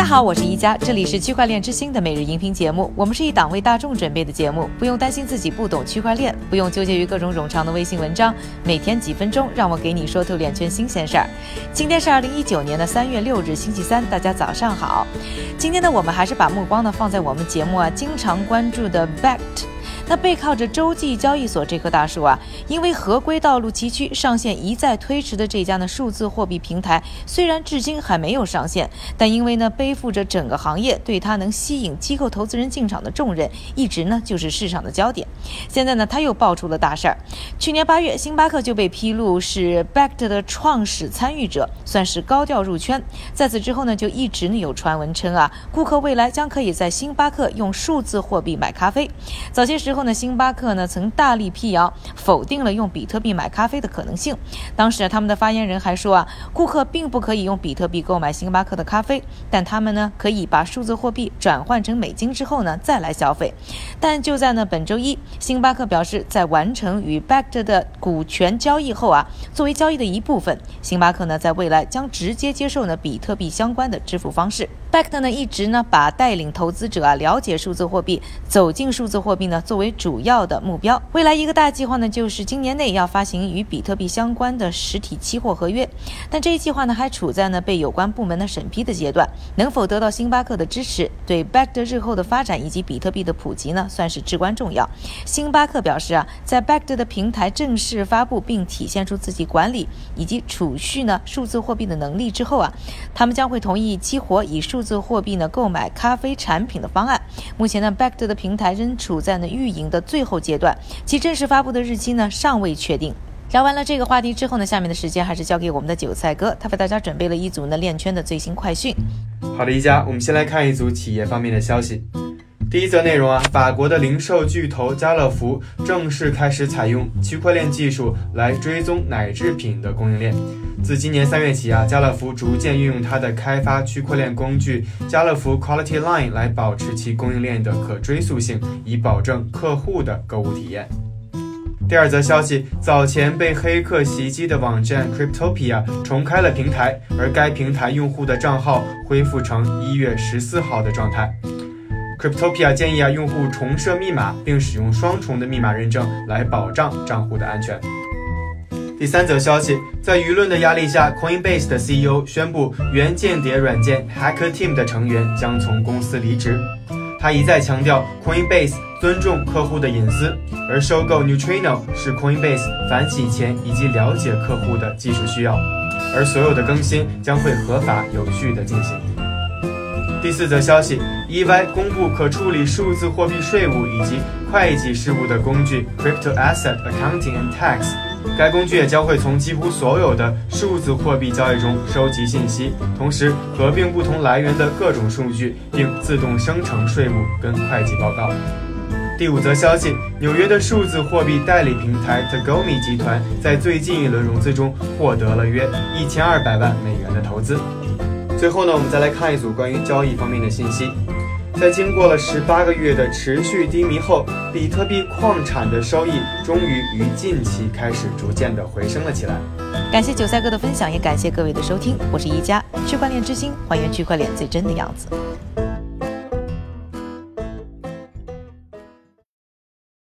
大家好，我是一加，这里是区块链之星的每日音频节目。我们是一档为大众准备的节目，不用担心自己不懂区块链，不用纠结于各种冗长的微信文章。每天几分钟，让我给你说透两件新鲜事儿。今天是二零一九年的三月六日，星期三，大家早上好。今天呢，我们还是把目光呢放在我们节目啊经常关注的 Backed。那背靠着洲际交易所这棵大树啊，因为合规道路崎岖，上线一再推迟的这家呢数字货币平台，虽然至今还没有上线，但因为呢背负着整个行业对它能吸引机构投资人进场的重任，一直呢就是市场的焦点。现在呢他又爆出了大事儿，去年八月，星巴克就被披露是 Backed 的创始参与者，算是高调入圈。在此之后呢，就一直呢有传闻称啊，顾客未来将可以在星巴克用数字货币买咖啡。早些时候。后呢，星巴克呢曾大力辟谣，否定了用比特币买咖啡的可能性。当时他们的发言人还说啊，顾客并不可以用比特币购买星巴克的咖啡，但他们呢可以把数字货币转换成美金之后呢再来消费。但就在呢本周一，星巴克表示，在完成与 b a c k 的股权交易后啊，作为交易的一部分，星巴克呢在未来将直接接受呢比特币相关的支付方式。Backed 呢一直呢把带领投资者啊了解数字货币、走进数字货币呢作为主要的目标。未来一个大计划呢就是今年内要发行与比特币相关的实体期货合约。但这一计划呢还处在呢被有关部门的审批的阶段，能否得到星巴克的支持，对 Backed 日后的发展以及比特币的普及呢算是至关重要。星巴克表示啊，在 Backed 的平台正式发布并体现出自己管理以及储蓄呢数字货币的能力之后啊，他们将会同意激活以数。数字货币呢购买咖啡产品的方案，目前呢 back 的平台仍处在呢运营的最后阶段，其正式发布的日期呢尚未确定。聊完了这个话题之后呢，下面的时间还是交给我们的韭菜哥，他为大家准备了一组呢链圈的最新快讯。好的，一家，我们先来看一组企业方面的消息。第一则内容啊，法国的零售巨头家乐福正式开始采用区块链技术来追踪奶制品的供应链。自今年三月起啊，家乐福逐渐运用它的开发区块链工具家乐福 Quality Line 来保持其供应链的可追溯性，以保证客户的购物体验。第二则消息，早前被黑客袭击的网站 Cryptopia 重开了平台，而该平台用户的账号恢复成一月十四号的状态。Cryptopia 建议啊，用户重设密码，并使用双重的密码认证来保障账户的安全。第三则消息，在舆论的压力下，Coinbase 的 CEO 宣布，原间谍软件 Hacker Team 的成员将从公司离职。他一再强调，Coinbase 尊重客户的隐私，而收购 Neutrino 是 Coinbase 反洗钱以及了解客户的技术需要，而所有的更新将会合法有序的进行。第四则消息，EY 公布可处理数字货币税务以及会计事务的工具 Crypto Asset Accounting and Tax。该工具也将会从几乎所有的数字货币交易中收集信息，同时合并不同来源的各种数据，并自动生成税务跟会计报告。第五则消息，纽约的数字货币代理平台 Tagomi 集团在最近一轮融资中获得了约一千二百万美元的投资。最后呢，我们再来看一组关于交易方面的信息。在经过了十八个月的持续低迷后，比特币矿产的收益终于于近期开始逐渐的回升了起来。感谢韭菜哥的分享，也感谢各位的收听。我是一加区块链之星，还原区块链最真的样子。